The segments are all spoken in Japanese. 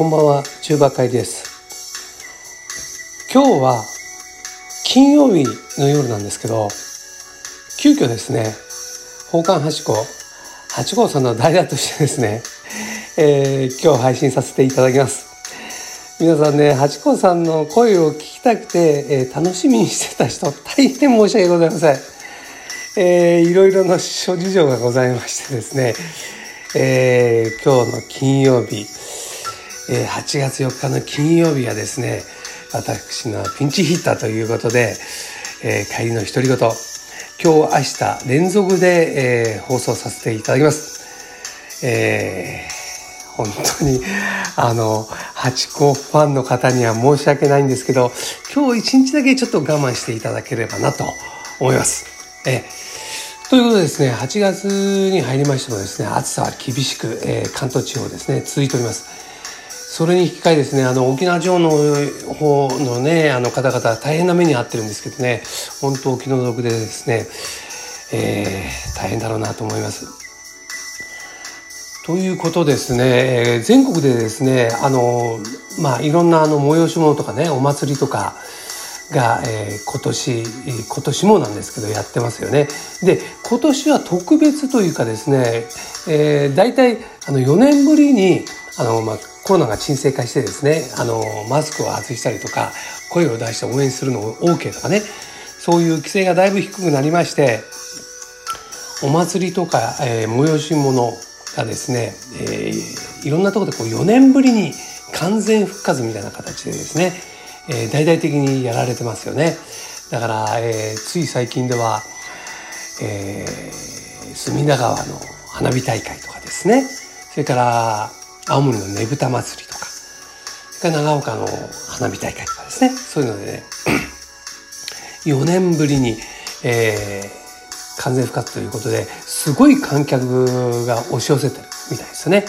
こんばんは、中馬会です。今日は金曜日の夜なんですけど、急遽ですね、宝冠八号、八号さんの代打としてですね、えー、今日配信させていただきます。皆さんね、八甲さんの声を聞きたくて、えー、楽しみにしてた人、大変申し訳ございません。えー、いろいろな諸事情がございましてですね、えー、今日の金曜日、えー、8月4日の金曜日はですね、私のピンチヒッターということで、えー、帰りの独り言、今日明日連続で、えー、放送させていただきます。えー、本当に、あの、ハチ公ファンの方には申し訳ないんですけど、今日一日だけちょっと我慢していただければなと思います。え、ということでですね、8月に入りましてもですね、暑さは厳しく、え、関東地方ですね、続いております。それに引き換えですね、あの、沖縄城の方のね、あの方々大変な目に遭ってるんですけどね、本当お気の毒でですね、えー、大変だろうなと思います。ということですね、全国でですね、あの、まあ、いろんなあの催し物とかね、お祭りとかが、えー、今年、今年もなんですけどやってますよね。で、今年は特別というかですね、えー、大体あの4年ぶりに、あの、まあ、コロナが沈静化してですね、あの、マスクを外したりとか、声を出して応援するのを OK とかね、そういう規制がだいぶ低くなりまして、お祭りとか、えー、催し物がですね、えー、いろんなところでこう4年ぶりに完全復活みたいな形でですね、えー、大々的にやられてますよね。だから、えー、つい最近では、えー、隅田川の花火大会とかですね、それから青森のねぶた祭りとか、それから長岡の花火大会とかですね、そういうのでね、4年ぶりに、えー、完全復活ということで、すごい観客が押し寄せてるみたいですね。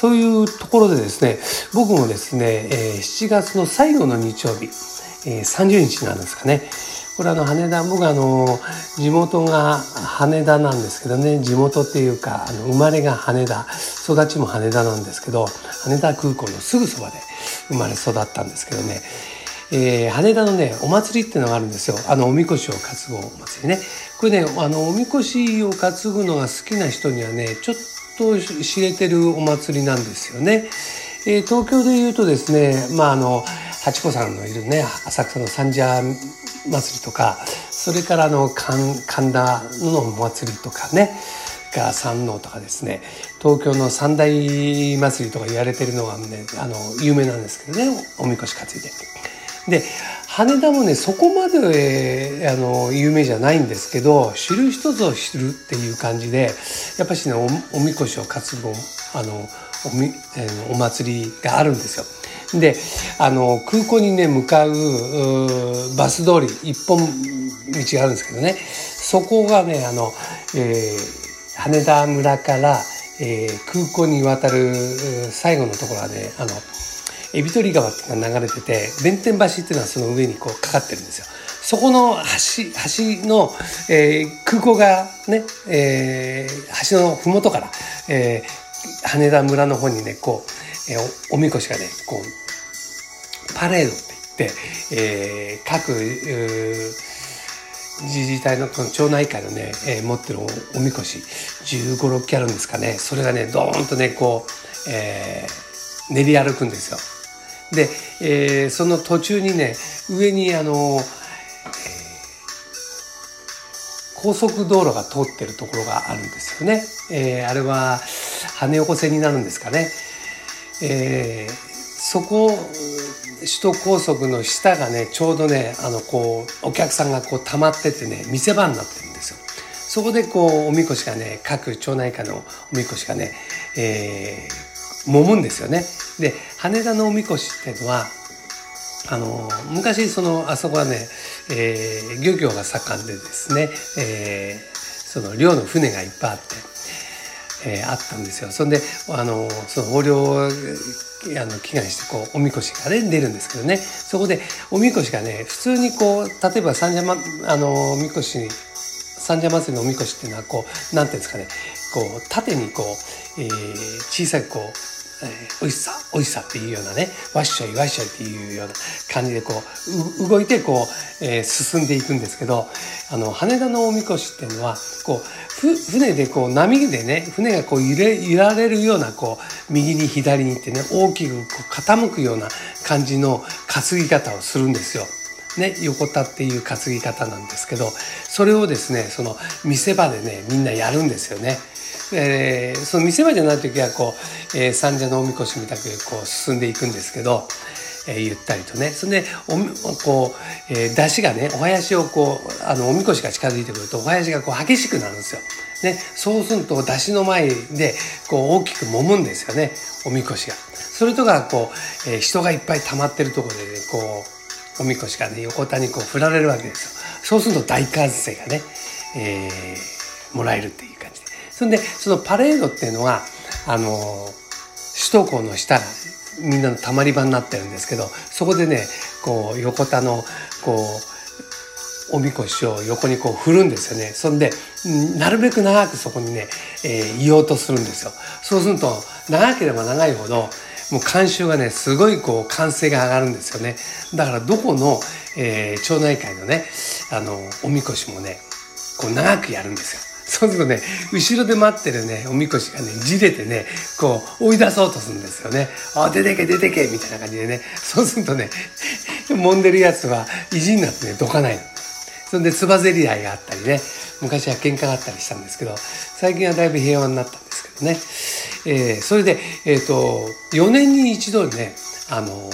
そういうところでですね、僕もですね、えー、7月の最後の日曜日、えー、30日なんですかね、これあの羽田僕あの地元が羽田なんですけどね地元っていうかあの生まれが羽田育ちも羽田なんですけど羽田空港のすぐそばで生まれ育ったんですけどね、えー、羽田のねお祭りっていうのがあるんですよ。あのおみこしを担ぐお祭りね。これねあのおみこしを担ぐのが好きな人にはねちょっと知れてるお祭りなんですよね。えー、東京でいうとですねまああの八子さんのいるね浅草の三社祭りとかそれからあの神田のお祭りとかねが山王とかですね東京の三大祭りとか言われてるのはねあの有名なんですけどねおみこし担いで。で羽田もねそこまで、えあの有名じゃないんですけど知る人ぞ知るっていう感じでやっぱしねおみこしを担ぐあのおみ、えー、お祭りがあるんですよ。であの空港にね向かうバス通り一本道があるんですけどねそこがねあの、えー、羽田村から、えー、空港に渡る最後のところはねあのエビトリ川っていうのが流れてて弁天橋っていうのはその上にこうかかってるんですよ。そこの橋橋の、えー、空港がね、えー、橋の麓から、えー、羽田村の方にねこう、えー、おみこしがねこうパレードって言って、えー、各自治体のこの町内会のね、えー、持ってるおみこし15、6機あるんですかね。それがね、ドーンとね、こう、えー、練り歩くんですよ。で、えー、その途中にね、上にあの、えー、高速道路が通ってるところがあるんですよね。えー、あれは羽横線になるんですかね。えー、そこ首都高速の下がねちょうどねあのこうお客さんがこう溜まっててね見せ場になってるんですよ。そこでこうおみこしがね各町内会のおみこしがね、えー、揉むんですよね。で羽田のおみこしっていうのはあの昔そのあそこはね、えー、漁業が盛んでですね、えー、その漁の船がいっぱいあって、えー、あったんですよ。そんであのその横領あの祈願してこうおみこしがね出るんですけどねそこでおみこしがね普通にこう例えば三社、ま、あのおみこしに三社祭りのおみこしっていうのはこうなんていうんですかねこう縦にこう、えー、小さくこうえー、おいしさ、おいしさっていうようなね、わっしょいわっしょいっていうような感じでこう、動いてこう、えー、進んでいくんですけど、あの、羽田のおみこしっていうのは、こう、ふ、船でこう、波でね、船がこう揺れ、揺られるような、こう、右に左にってね、大きくこう傾くような感じの担ぎ方をするんですよ。ね、横田っていう担ぎ方なんですけど、それをですね、その見せ場でね、みんなやるんですよね。えー、その見せ場じゃない時はこう、えー、三者のおみこしみたくこう進んでいくんですけど、えー、ゆったりとねそれでおこう、えー、出汁がねお囃子をこうあのおみこしが近づいてくるとお囃子がこう激しくなるんですよ。ね、そうすると出汁の前でこう大きく揉むんですよねおみこしが。それとかこう、えー、人がいっぱい溜まってるとこで、ね、こうおみこしがね横田にこう振られるわけですよ。そうすると大歓声がね、えー、もらえるっていう。そんでそのパレードっていうのはあの首都高の下みんなのたまり場になってるんですけどそこでねこう横田のこうおみこしを横にこう振るんですよね。そんでなるべく長くそこにね、えー、言おうとするんですよ。そうすると長ければ長いほどもう観衆がねすごいこう歓声が上がるんですよね。だからどこの、えー、町内会のねあのおみこしもねこう長くやるんですよ。そうするとね、後ろで待ってるね、おみこしがね、じれてね、こう、追い出そうとするんですよね。あ、出てけ、出てけ、みたいな感じでね。そうするとね、揉んでるやつは意地になってね、どかない。そんで、つばぜり合いがあったりね、昔は喧嘩があったりしたんですけど、最近はだいぶ平和になったんですけどね。えー、それで、えっ、ー、と、4年に一度ね、あの、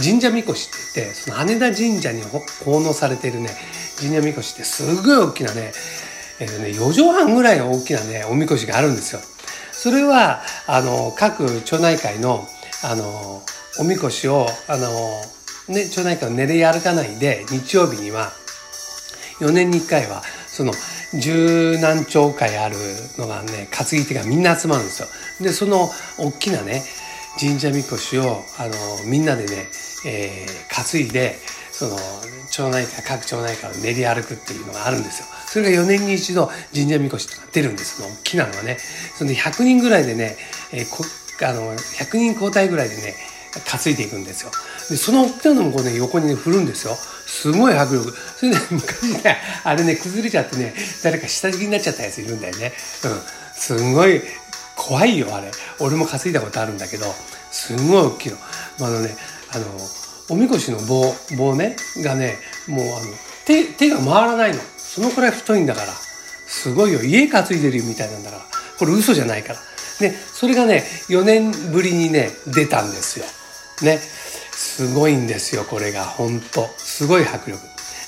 神社みこしって言って、その羽田神社に奉納されているね、神社みこしってすごい大きなね、えっ、ー、とね、4畳半ぐらいの大きなね、おみこしがあるんですよ。それは、あの、各町内会の、あの、おみこしを、あの、ね、町内会を練り歩かないで、日曜日には、4年に1回は、その、十何町会あるのがね、担ぎ手がみんな集まるんですよ。で、その、大きなね、神社みこしを、あの、みんなでね、えー、担いで、その、町内会、各町内会を練り歩くっていうのがあるんですよ。それが4年に一度神社みこしとか出るんです。その大きなのはね。それで100人ぐらいでね、えー、こあの、100人交代ぐらいでね、担いでいくんですよ。で、その大きなのもこうね、横にね、振るんですよ。すごい迫力。それで、ね、昔ね、あれね、崩れちゃってね、誰か下敷きになっちゃったやついるんだよね。うん。すごい、怖いよ、あれ。俺も担いだことあるんだけど、すごい大きいの。あのね、あの、おみこしの棒、棒ね、がね、もうあの、手、手が回らないの。そのくらい太いんだから、すごいよ。家担いでるみたいなんだから。これ嘘じゃないから。で、それがね、4年ぶりにね、出たんですよ。ね。すごいんですよ、これが。本当すごい迫力。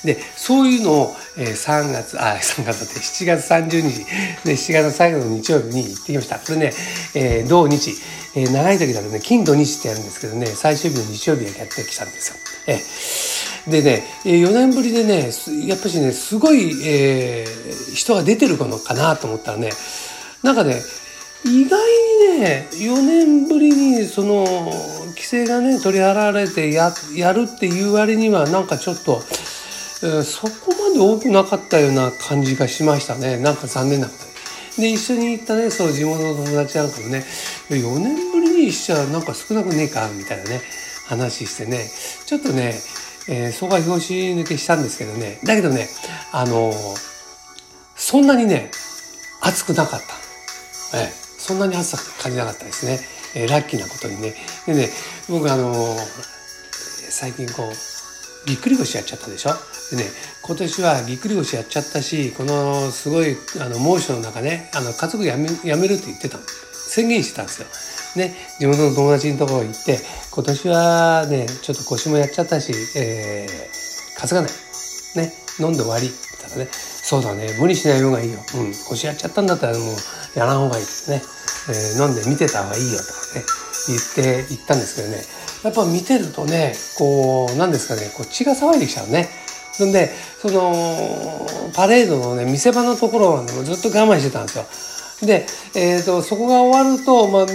で、そういうのを、えー、3月、あ、3月だって7月30日、ね、7月最後の日曜日に行ってきました。これね、えー、土日、えー、長い時だとね、金土日ってやるんですけどね、最終日の日曜日でやってきたんですよ。えーでね、4年ぶりでね、やっぱしね、すごい、えー、人が出てるのかなと思ったらね、なんかね、意外にね、4年ぶりにその規制がね、取り払われてややるっていう割には、なんかちょっと、えー、そこまで多くなかったような感じがしましたね。なんか残念なこと。で、一緒に行ったね、そう地元の友達なんかもね、4年ぶりにしちゃなんか少なくねえか、みたいなね、話してね、ちょっとね、えー、そこは拍子抜けしたんですけどね。だけどね、あのー、そんなにね、暑くなかった。えー、そんなに暑さ感じなかったですね。えー、ラッキーなことにね。でね、僕あのー、最近こう、ぎっくり腰やっちゃったでしょ？でね、今年はぎっくり腰やっちゃったし、このすごいあの猛暑の中ね、あの家族やめやめるって言ってたの宣言してたんですよ。ね、地元の友達のところ行って、今年はね、ちょっと腰もやっちゃったし、えー、担がない。ね、飲んで終わり。ったらね、そうだね、無理しない方がいいよ。うん、腰やっちゃったんだったらもうやらん方がいいですね。えー、飲んで見てた方がいいよとかね、言って、言ったんですけどね、やっぱ見てるとね、こう、なんですかね、こう血が騒いできちゃうね。そんで、その、パレードのね、見せ場のところはね、ずっと我慢してたんですよ。で、えーと、そこが終わると、まあ、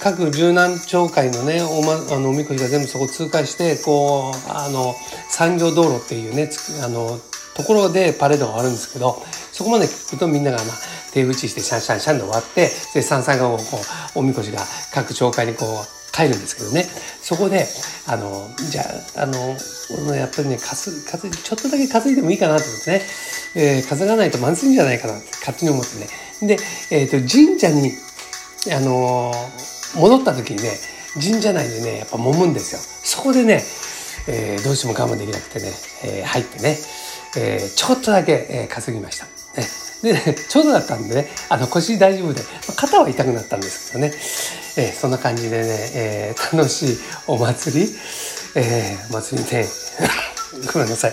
各柔軟町会のねお,、ま、あのおみこしが全部そこ通過してこうあの産業道路っていうねあのところでパレードが終わるんですけどそこまで聞くとみんなが、まあ、手打ちしてシャンシャンシャンで終わってで三々がこうおみこしが各町会にこう帰るんですけどね。そこであのじゃああのやっぱりね担担ちょっとだけ担いでもいいかなと思ってね、えー、担がないとまずいんじゃないかなって勝手に思ってね。で、えーと、神社にあの、戻った時にね神社内でねやっぱ揉むんですよ。そこでね、えー、どうしても我慢できなくてね、えー、入ってね、えー、ちょっとだけ、えー、担ぎました。で、ちょうどだったんでね、あの腰大丈夫で、肩は痛くなったんですけどね、えー、そんな感じでね、えー、楽しいお祭り、えー、祭りね、ごめんなさい。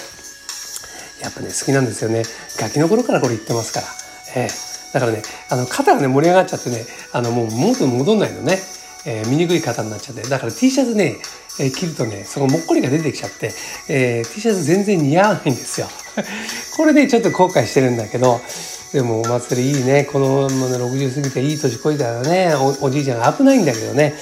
やっぱね、好きなんですよね。ガキの頃からこれ言ってますから。えー、だからね、あの、肩がね、盛り上がっちゃってね、あの、もう元に戻んないのね。えー、醜い肩になっちゃって。だから T シャツね、えー、着るとね、そのもっこりが出てきちゃって、えー、T シャツ全然似合わないんですよ。これ、ね、ちょっと後悔してるんだけど、でもお祭りいいね。この、まね、60過ぎていい年越えたらねお、じいちゃんが危ないんだけどね。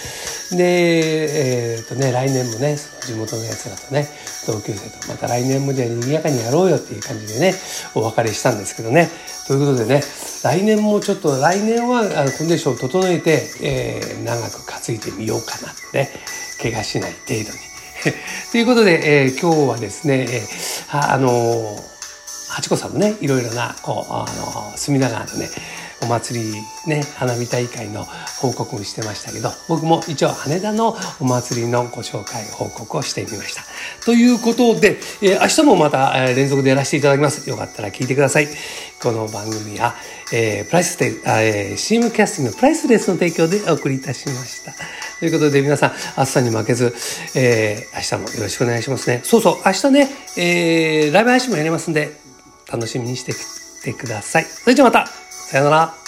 で、えー、っとね、来年もね、その地元のやつらとね、同級生とまた来年もじゃあ賑やかにやろうよっていう感じでね、お別れしたんですけどね。ということでね、来年もちょっと、来年はあのコンディションを整えて、えー、長く担いでみようかなってね、怪我しない程度に。ということで、えー、今日はですね、えー、あのー八子さんもねいろいろなこうあの隅田川のねお祭りね花火大会の報告もしてましたけど僕も一応羽田のお祭りのご紹介報告をしてみました。ということで、えー、明日もまた、え、連続でやらせていただきます。よかったら聞いてください。この番組は、えー、プライステ、えー、CM キャスティングのプライスレスの提供でお送りいたしました。ということで皆さん、暑さに負けず、えー、明日もよろしくお願いしますね。そうそう、明日ね、えー、ライブ配信もやりますんで、楽しみにしてきてください。それじゃまたさよなら